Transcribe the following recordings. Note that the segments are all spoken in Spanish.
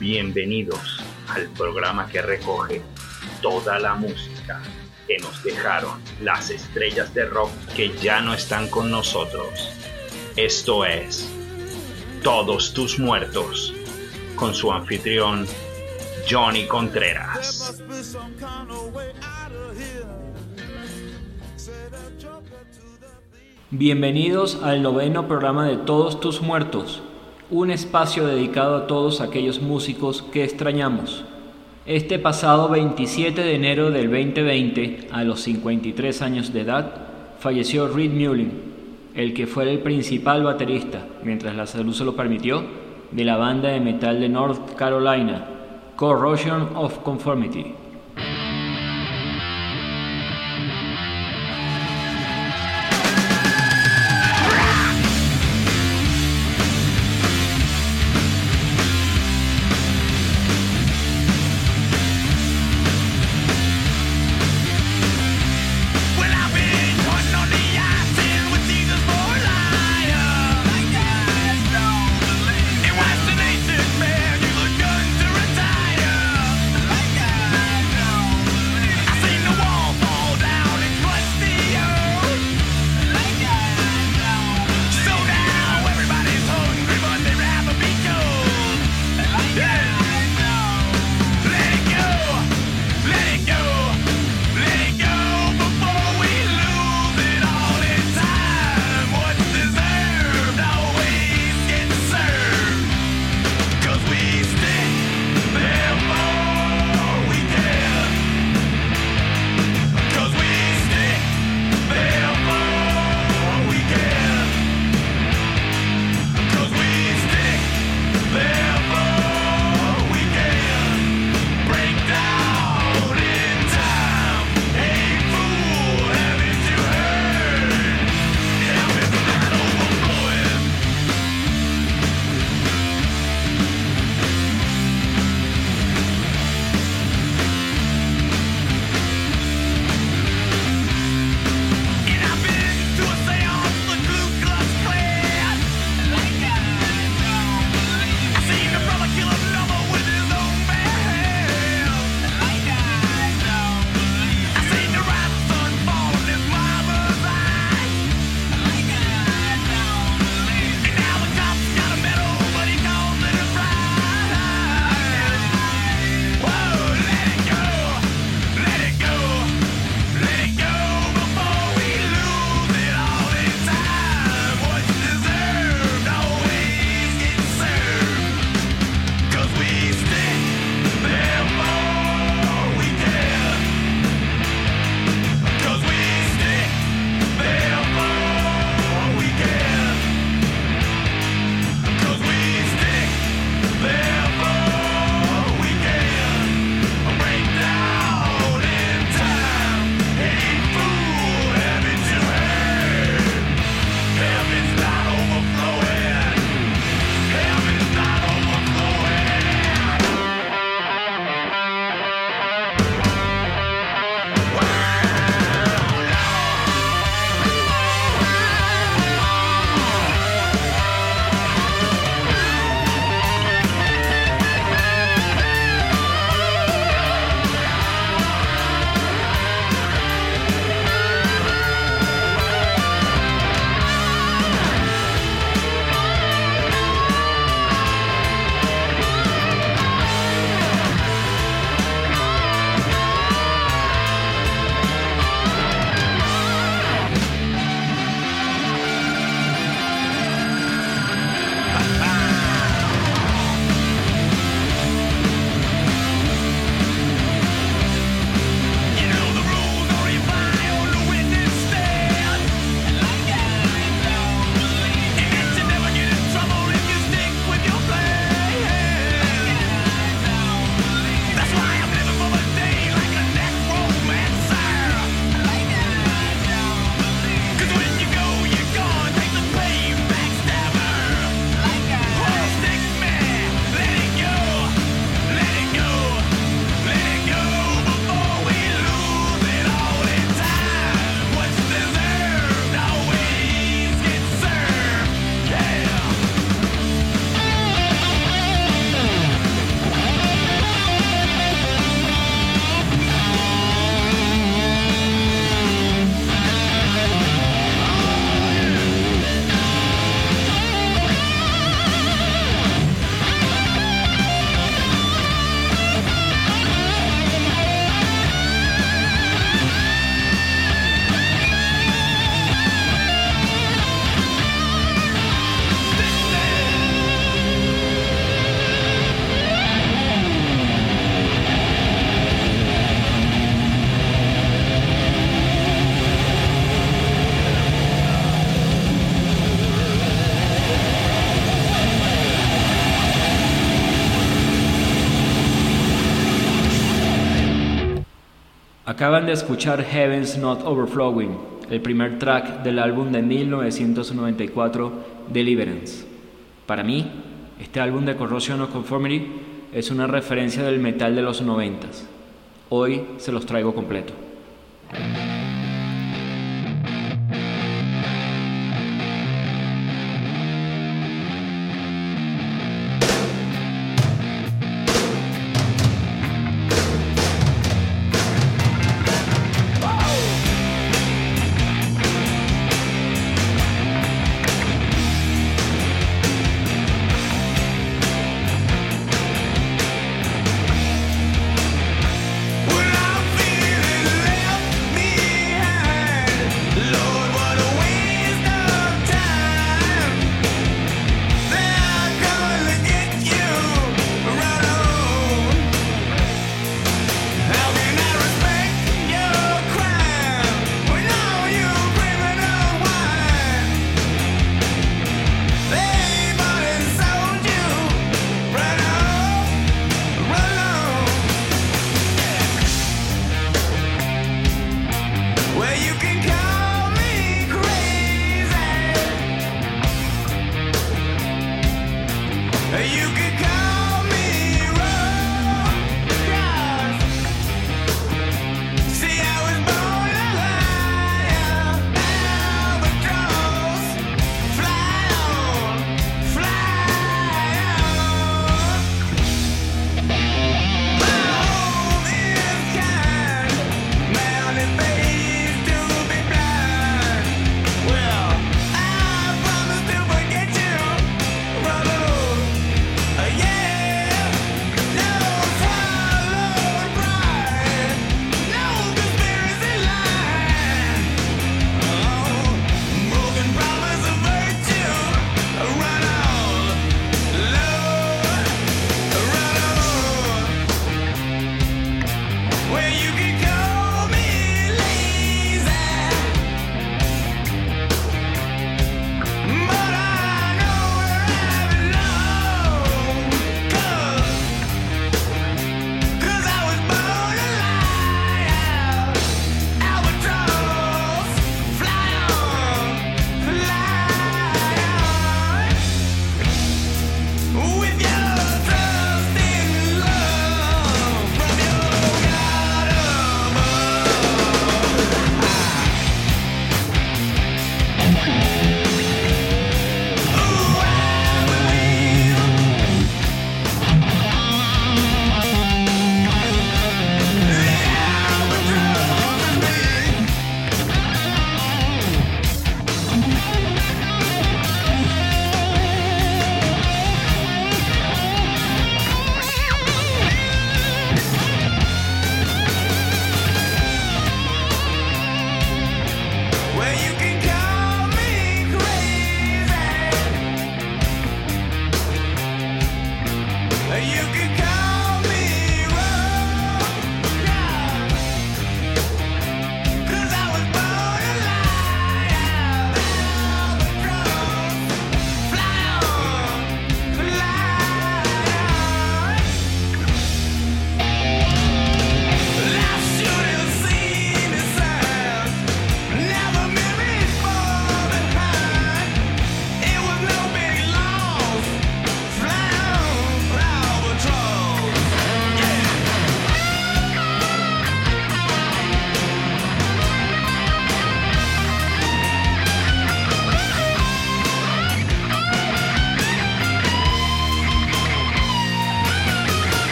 Bienvenidos al programa que recoge toda la música que nos dejaron las estrellas de rock que ya no están con nosotros. Esto es Todos tus muertos con su anfitrión Johnny Contreras. Bienvenidos al noveno programa de Todos tus muertos un espacio dedicado a todos aquellos músicos que extrañamos. Este pasado 27 de enero del 2020, a los 53 años de edad, falleció Reed Mullin, el que fue el principal baterista, mientras la salud se lo permitió, de la banda de metal de North Carolina, Corrosion of Conformity. Acaban de escuchar Heaven's Not Overflowing, el primer track del álbum de 1994 Deliverance. Para mí, este álbum de Corrosion of Conformity es una referencia del metal de los noventas. Hoy se los traigo completo.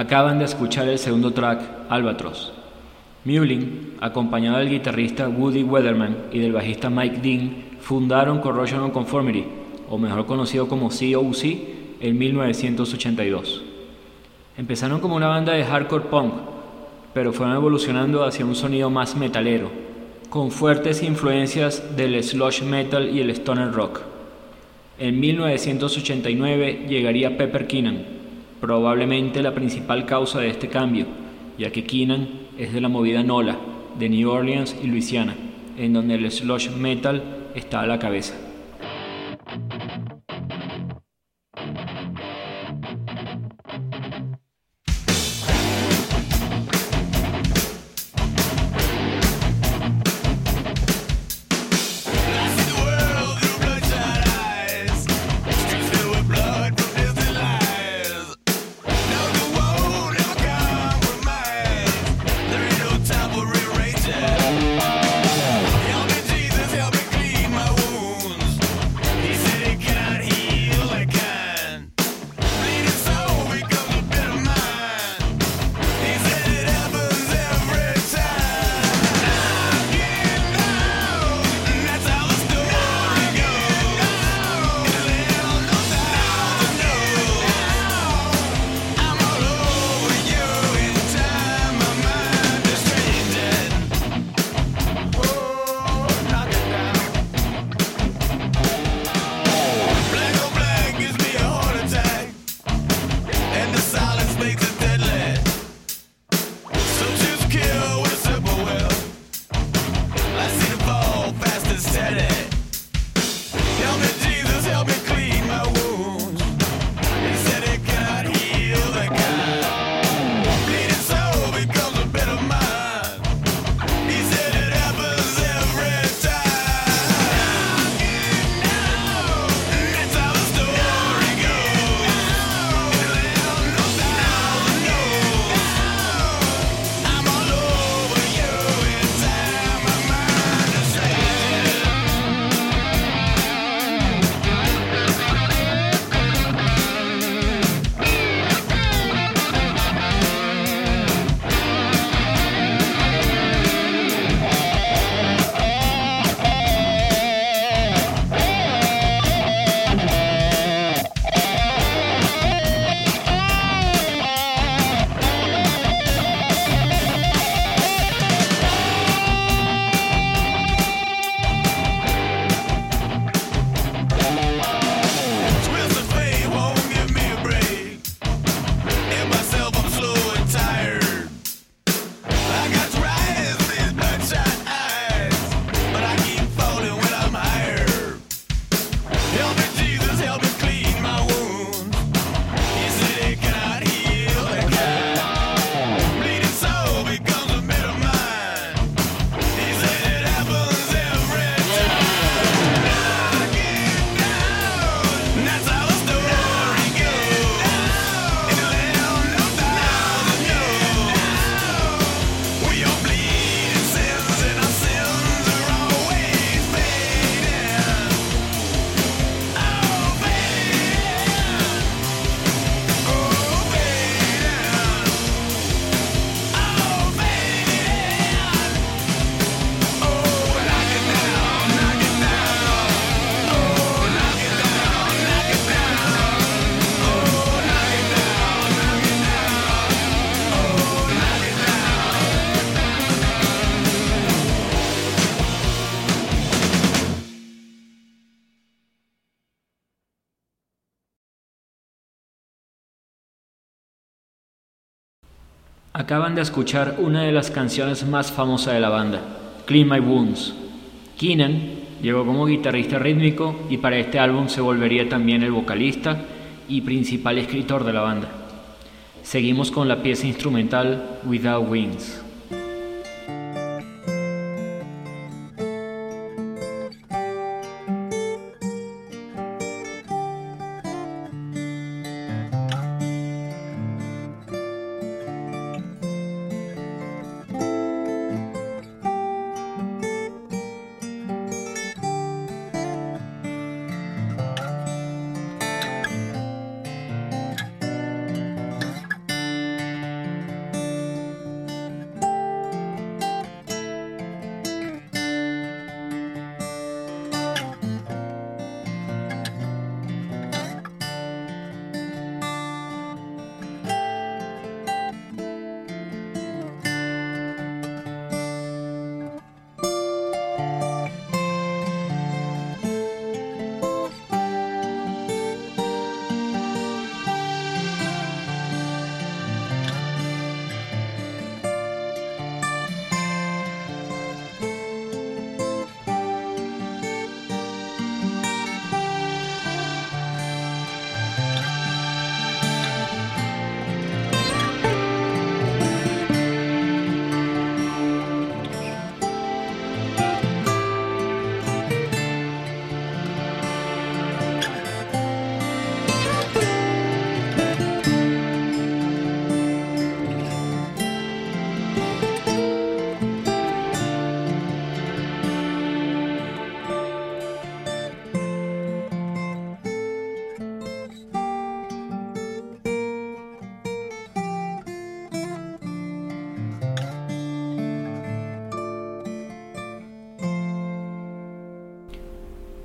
Acaban de escuchar el segundo track, Albatros. Mullin, acompañado del guitarrista Woody Weatherman y del bajista Mike Dean, fundaron Corrosion Conformity, o mejor conocido como COC, en 1982. Empezaron como una banda de hardcore punk, pero fueron evolucionando hacia un sonido más metalero, con fuertes influencias del sludge metal y el stoner rock. En 1989 llegaría Pepper Keenan, probablemente la principal causa de este cambio, ya que Keenan es de la movida Nola, de New Orleans y Luisiana, en donde el sludge metal está a la cabeza. Acaban de escuchar una de las canciones más famosas de la banda, Clean My Wounds. Keenan llegó como guitarrista rítmico y para este álbum se volvería también el vocalista y principal escritor de la banda. Seguimos con la pieza instrumental Without Wings.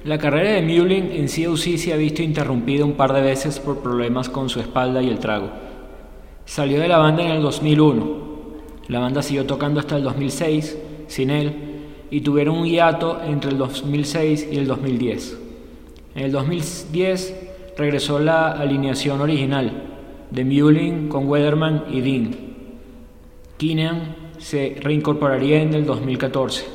La carrera de Mullin en COC se ha visto interrumpida un par de veces por problemas con su espalda y el trago. Salió de la banda en el 2001. La banda siguió tocando hasta el 2006 sin él y tuvieron un hiato entre el 2006 y el 2010. En el 2010 regresó la alineación original de Mullin con Weatherman y Dean. Keenan se reincorporaría en el 2014.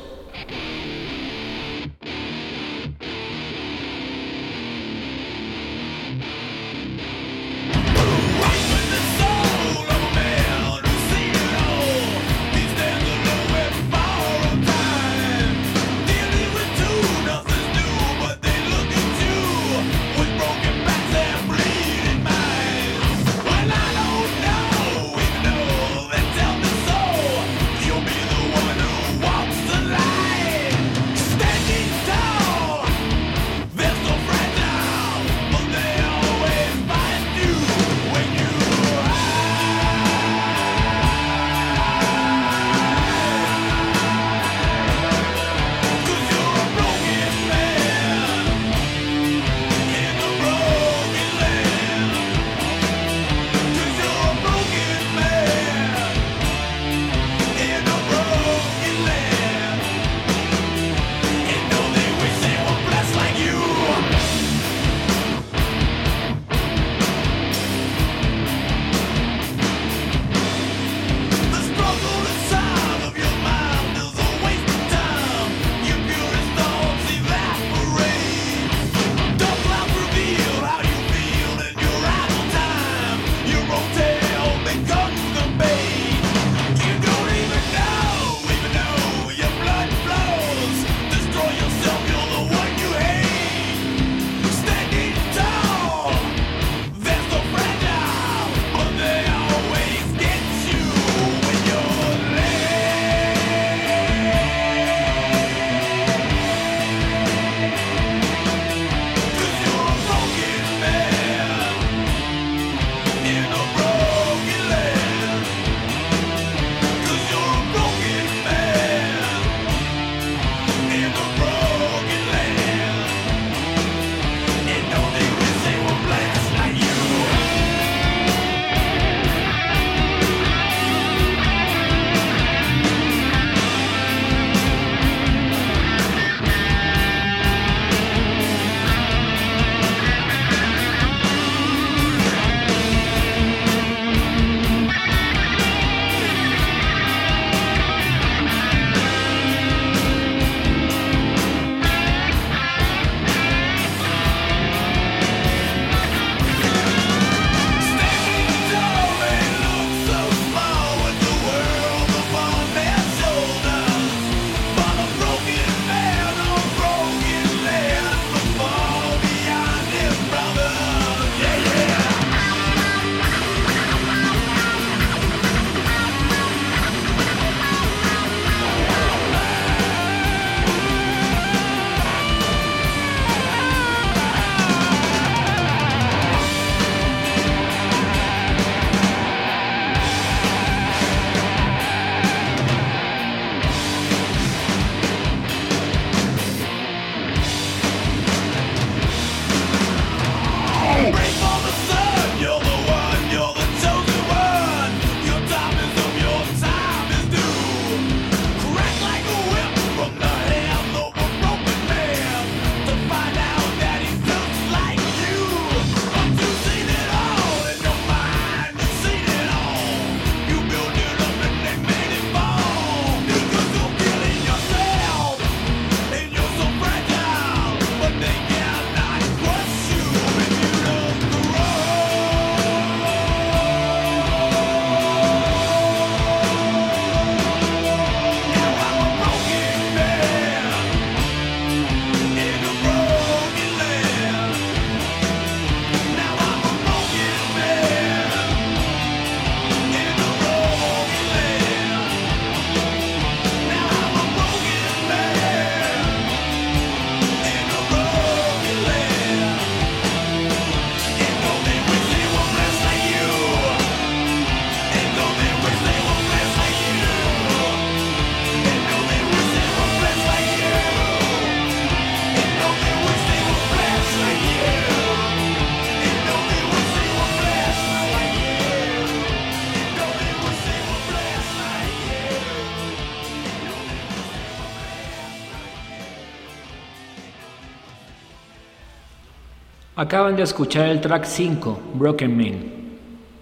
Acaban de escuchar el track 5, Broken Man.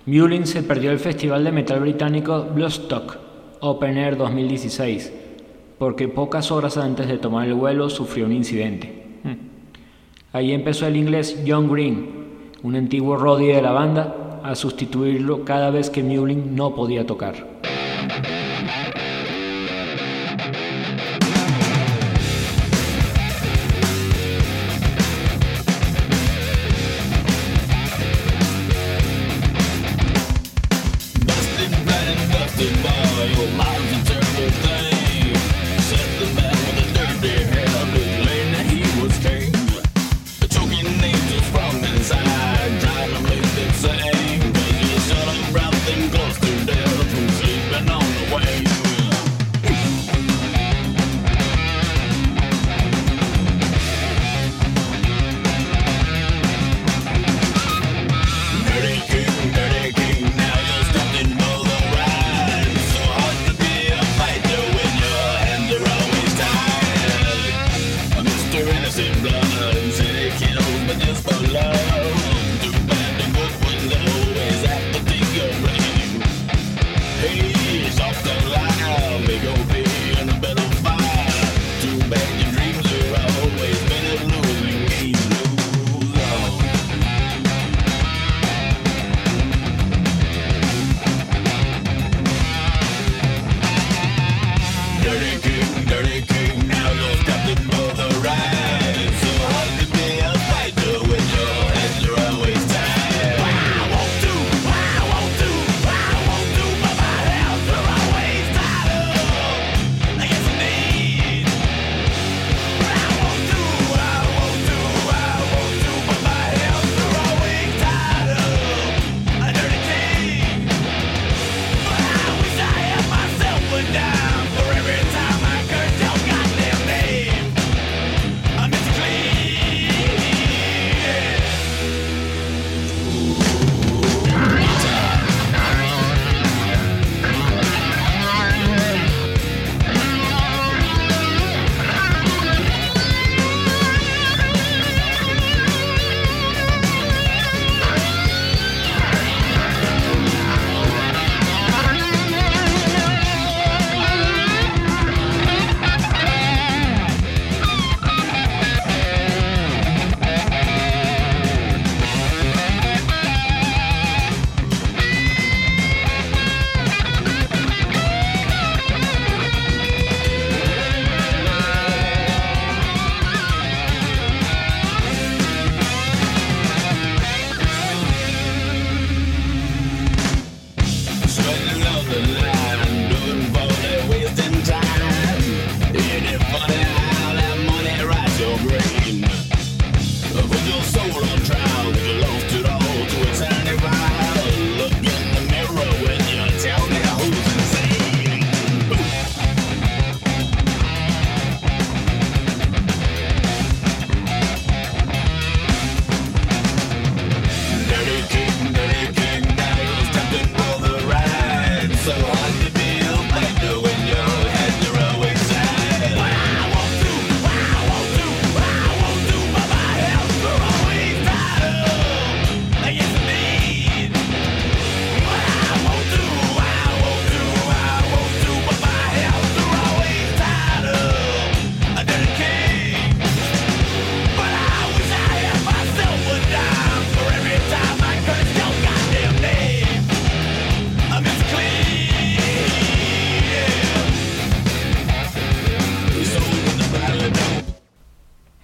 Mullin se perdió el festival de metal británico Bloodstock Open Air 2016 porque pocas horas antes de tomar el vuelo sufrió un incidente. Hmm. Ahí empezó el inglés John Green, un antiguo roadie de la banda, a sustituirlo cada vez que Mullin no podía tocar.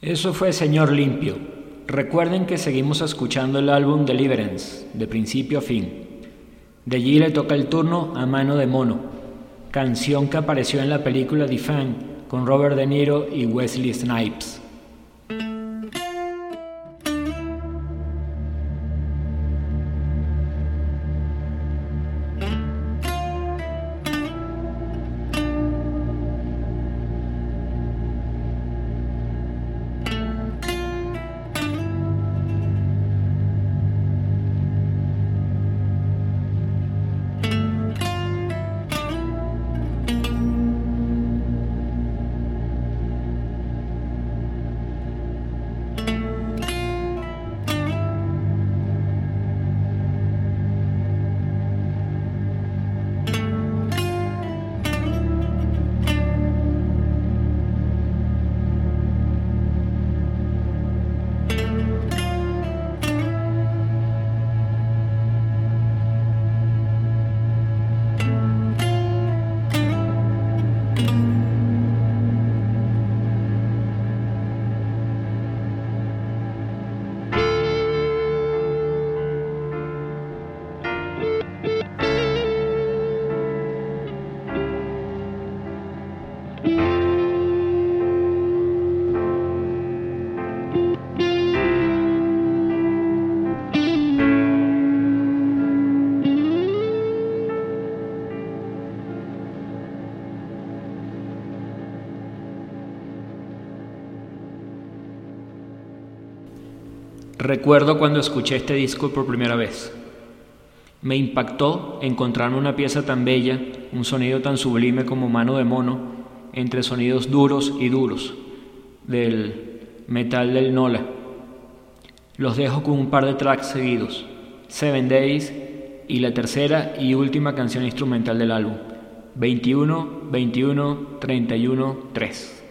Eso fue Señor Limpio. Recuerden que seguimos escuchando el álbum Deliverance, de principio a fin. De allí le toca el turno a Mano de Mono, canción que apareció en la película The Fan con Robert De Niro y Wesley Snipes. Recuerdo cuando escuché este disco por primera vez. Me impactó encontrarme una pieza tan bella, un sonido tan sublime como mano de mono, entre sonidos duros y duros del metal del Nola. Los dejo con un par de tracks seguidos, Seven Days y la tercera y última canción instrumental del álbum, 21, 21, 31, 3.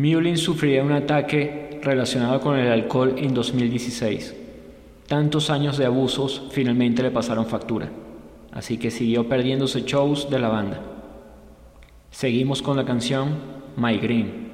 Mullin sufriría un ataque relacionado con el alcohol en 2016. Tantos años de abusos finalmente le pasaron factura, así que siguió perdiéndose shows de la banda. Seguimos con la canción My Green.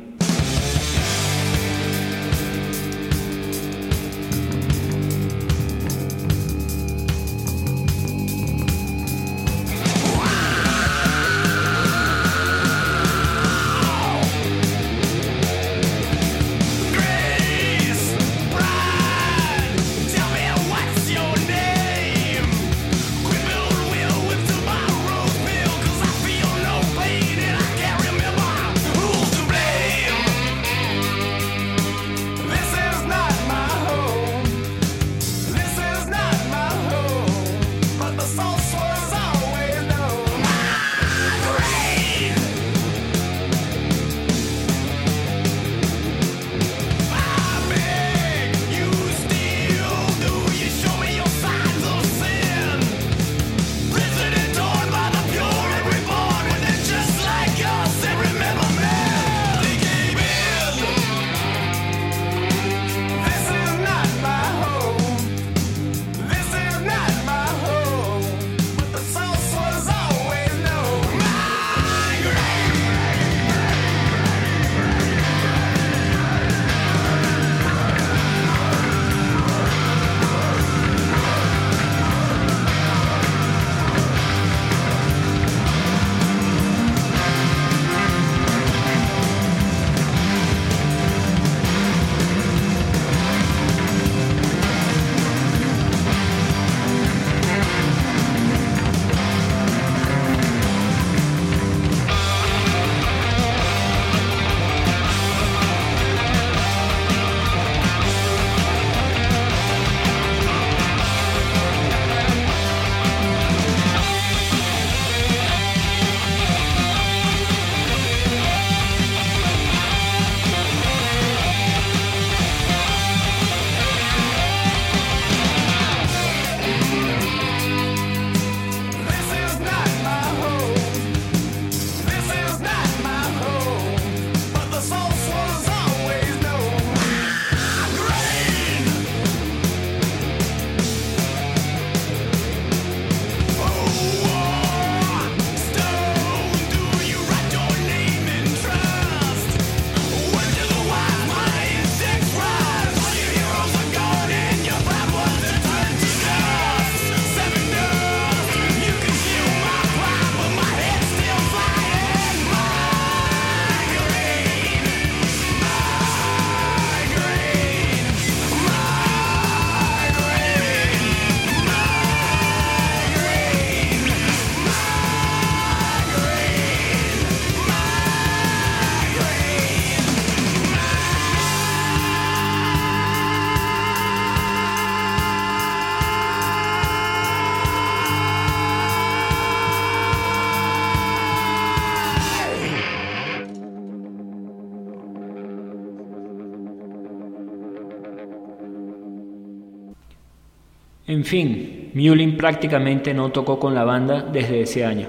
En fin, Mullin prácticamente no tocó con la banda desde ese año.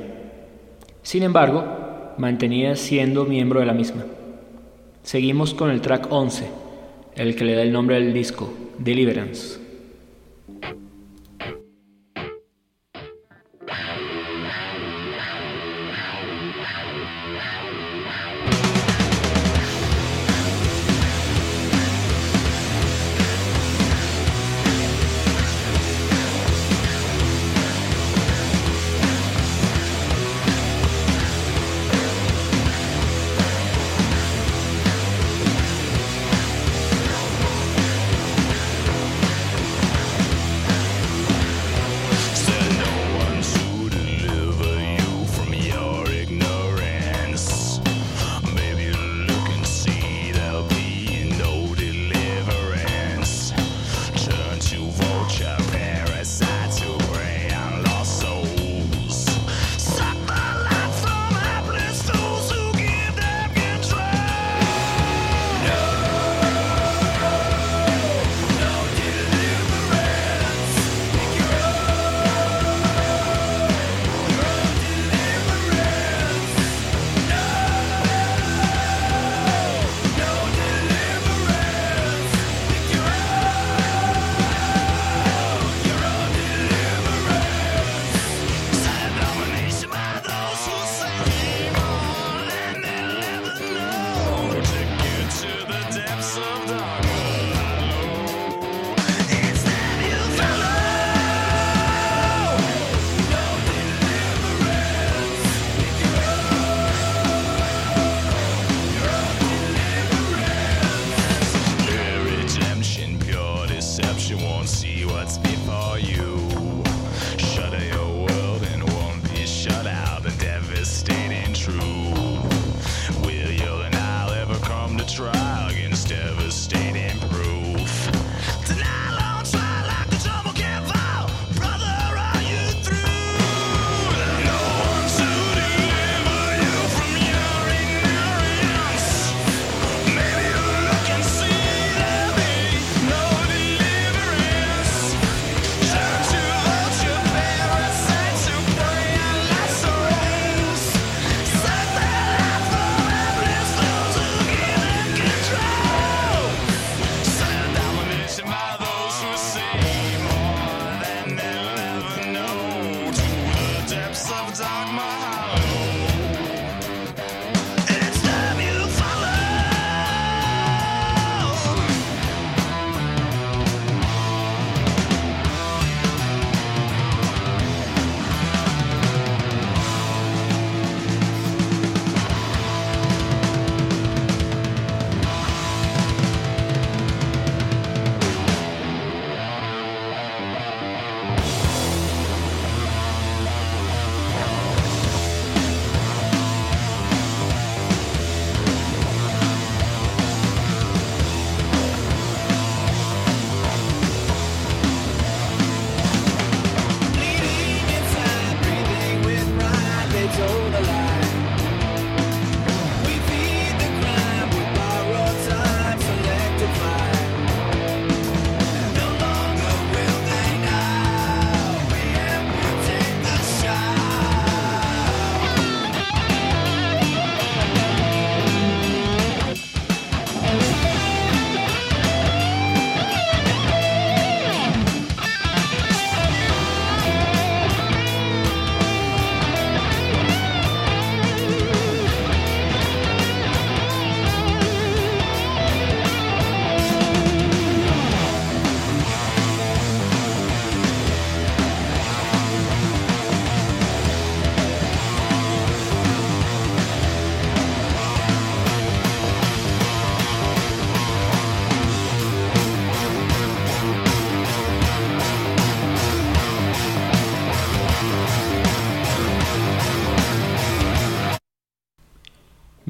Sin embargo, mantenía siendo miembro de la misma. Seguimos con el track 11, el que le da el nombre al disco, Deliverance.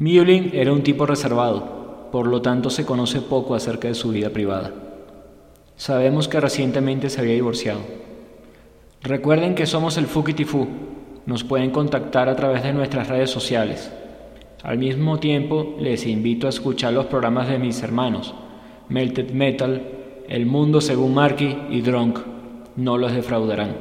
Muehlin era un tipo reservado, por lo tanto se conoce poco acerca de su vida privada. Sabemos que recientemente se había divorciado. Recuerden que somos el Fukitifu. Nos pueden contactar a través de nuestras redes sociales. Al mismo tiempo, les invito a escuchar los programas de mis hermanos, Melted Metal, El Mundo según Marky y Drunk. No los defraudarán.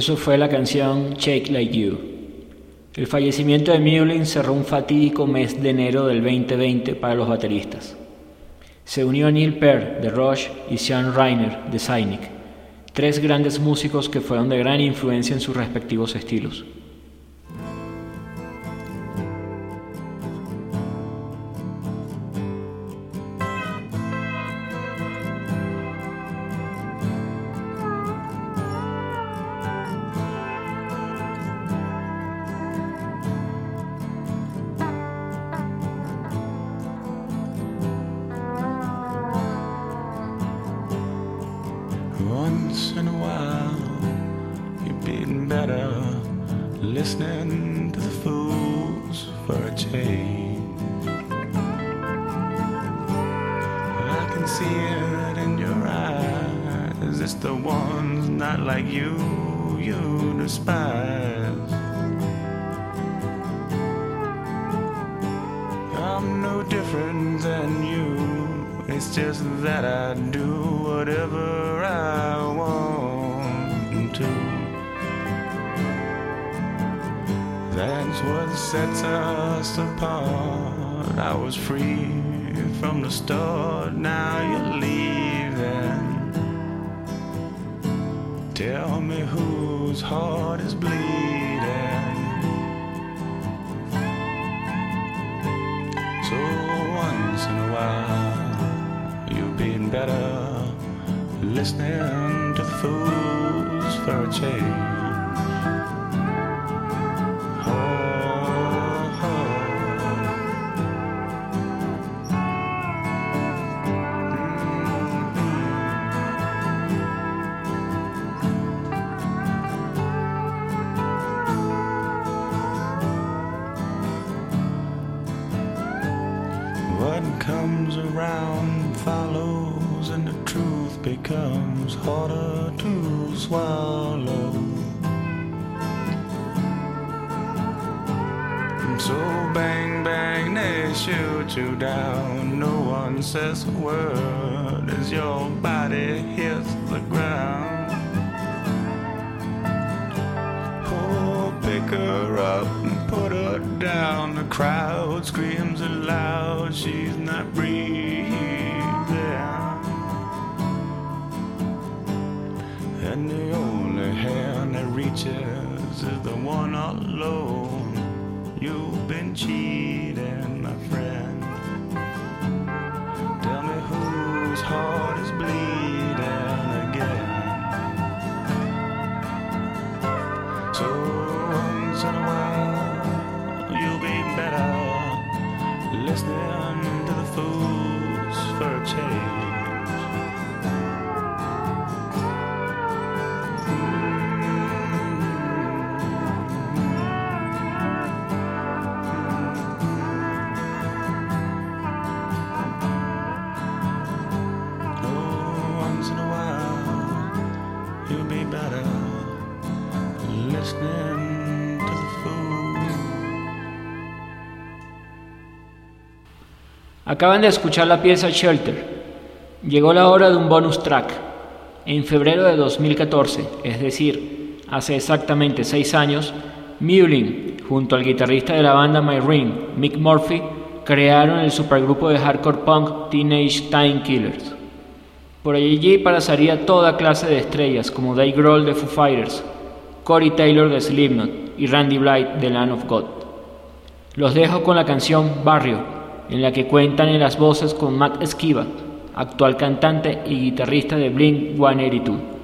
Eso fue la canción Shake Like You. El fallecimiento de Mullin cerró un fatídico mes de enero del 2020 para los bateristas. Se unió Neil Peart de Rush y Sean Reiner de Cynic, tres grandes músicos que fueron de gran influencia en sus respectivos estilos. The ones not like you you despise. I'm no different than you. It's just that I do whatever I want to. That's what sets us apart. I was free from the start. Now you're leaving. Whose heart is bleeding. So once in a while, you've been better listening to the fools for a change. They shoot you down. No one says a word as your body hits the ground. Oh, pick her up and put her down. The crowd screams aloud, she's not breathing. And the only hand that reaches is the one alone. You've been cheating, my friend. Tell me whose heart is bleeding Acaban de escuchar la pieza Shelter. Llegó la hora de un bonus track. En febrero de 2014, es decir, hace exactamente seis años, Mewling, junto al guitarrista de la banda My Ring, Mick Murphy, crearon el supergrupo de hardcore punk Teenage Time Killers. Por allí pasaría toda clase de estrellas como Dave Grohl de Foo Fighters, Corey Taylor de Slipknot y Randy Blythe de Land of God. Los dejo con la canción Barrio en la que cuentan en las voces con Matt Esquiva, actual cantante y guitarrista de Blink-182.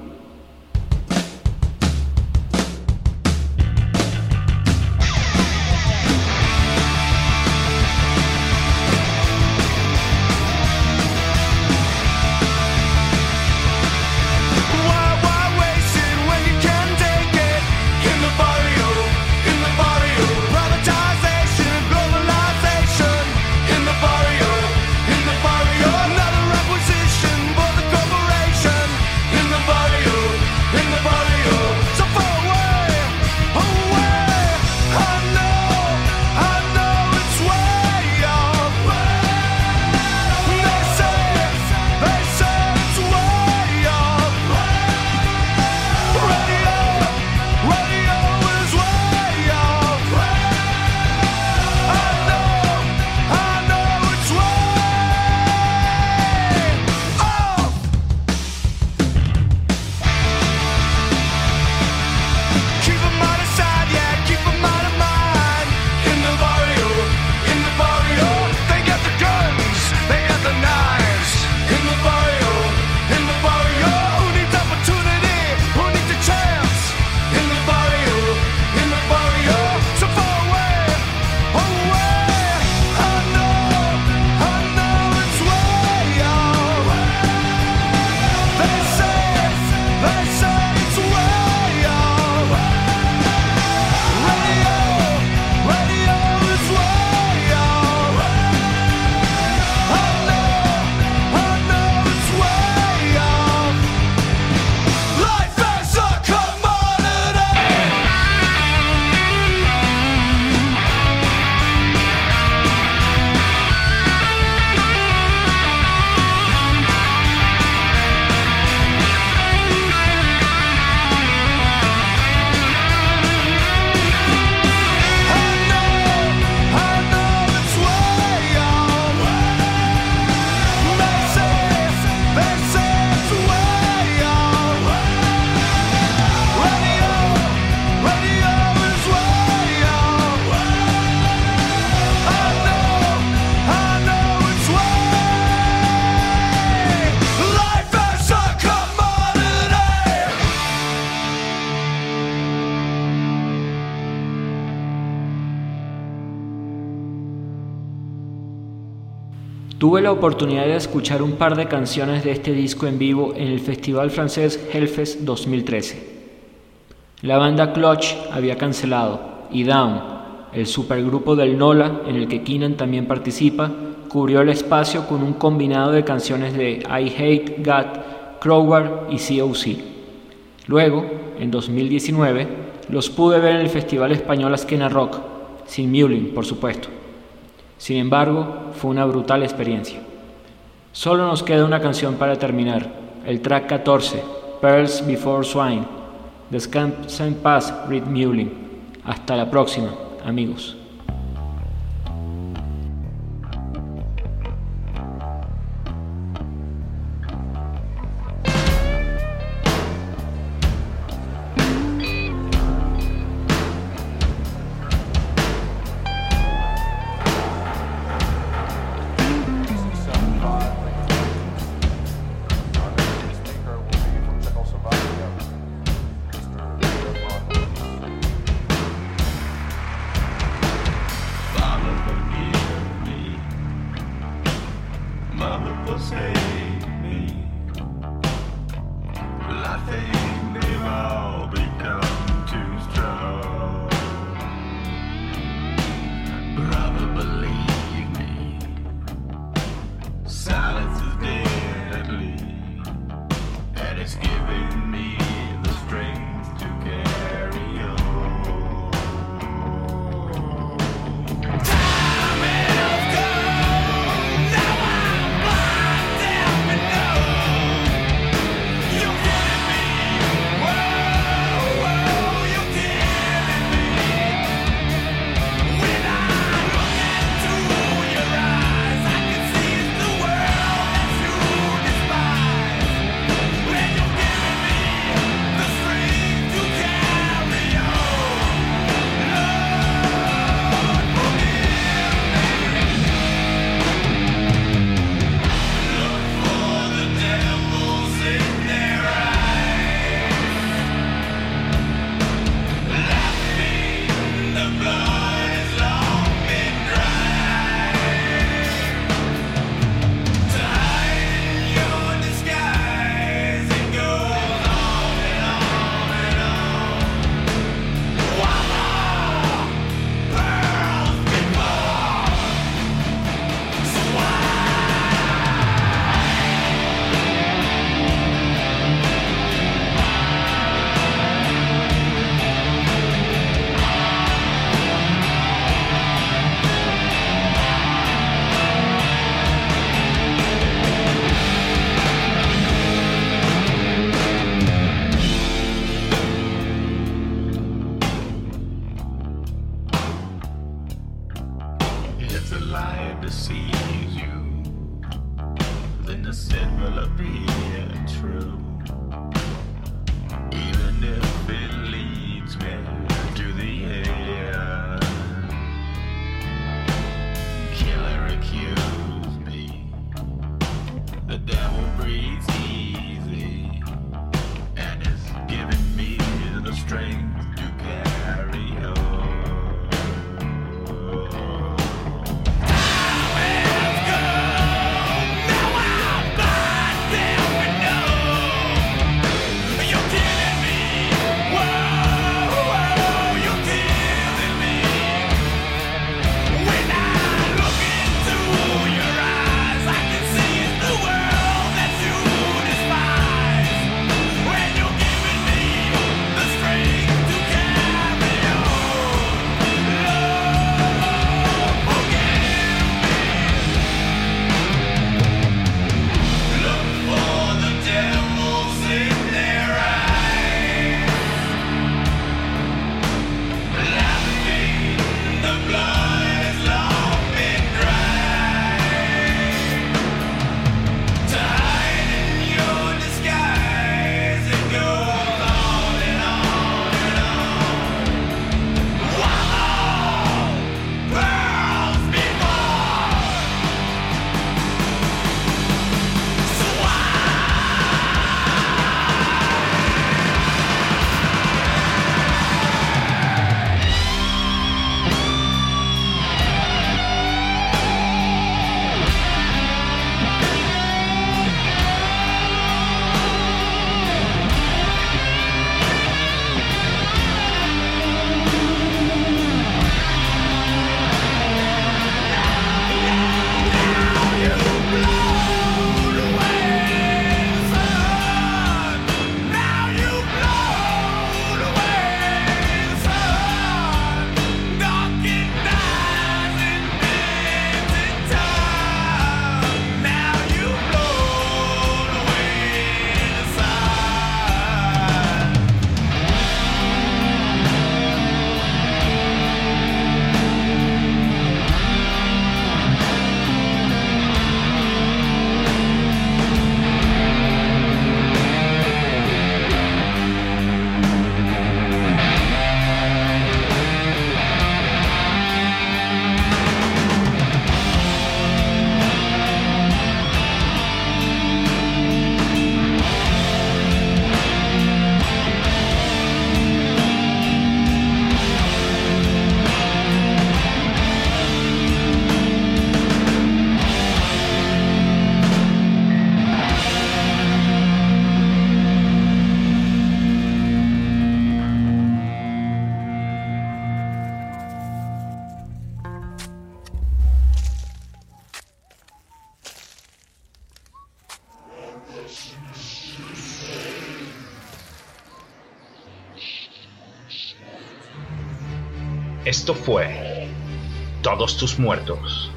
Tuve la oportunidad de escuchar un par de canciones de este disco en vivo en el festival francés Hellfest 2013. La banda Clutch había cancelado y Down, el supergrupo del Nola en el que Keenan también participa, cubrió el espacio con un combinado de canciones de I Hate God, Crowbar y COC. Luego, en 2019, los pude ver en el Festival Español Askena Rock, sin Muling, por supuesto. Sin embargo, fue una brutal experiencia. Solo nos queda una canción para terminar, el track 14, Pearls Before Swine. Descansa en paz, Reed Muling. Hasta la próxima, amigos. the similar being true. Esto fue Todos tus muertos,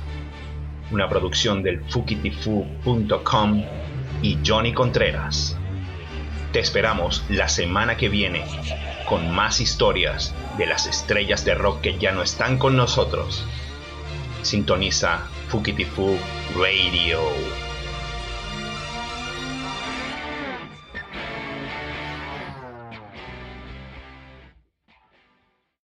una producción del fukitifu.com y Johnny Contreras. Te esperamos la semana que viene con más historias de las estrellas de rock que ya no están con nosotros. Sintoniza Fukitifu Radio.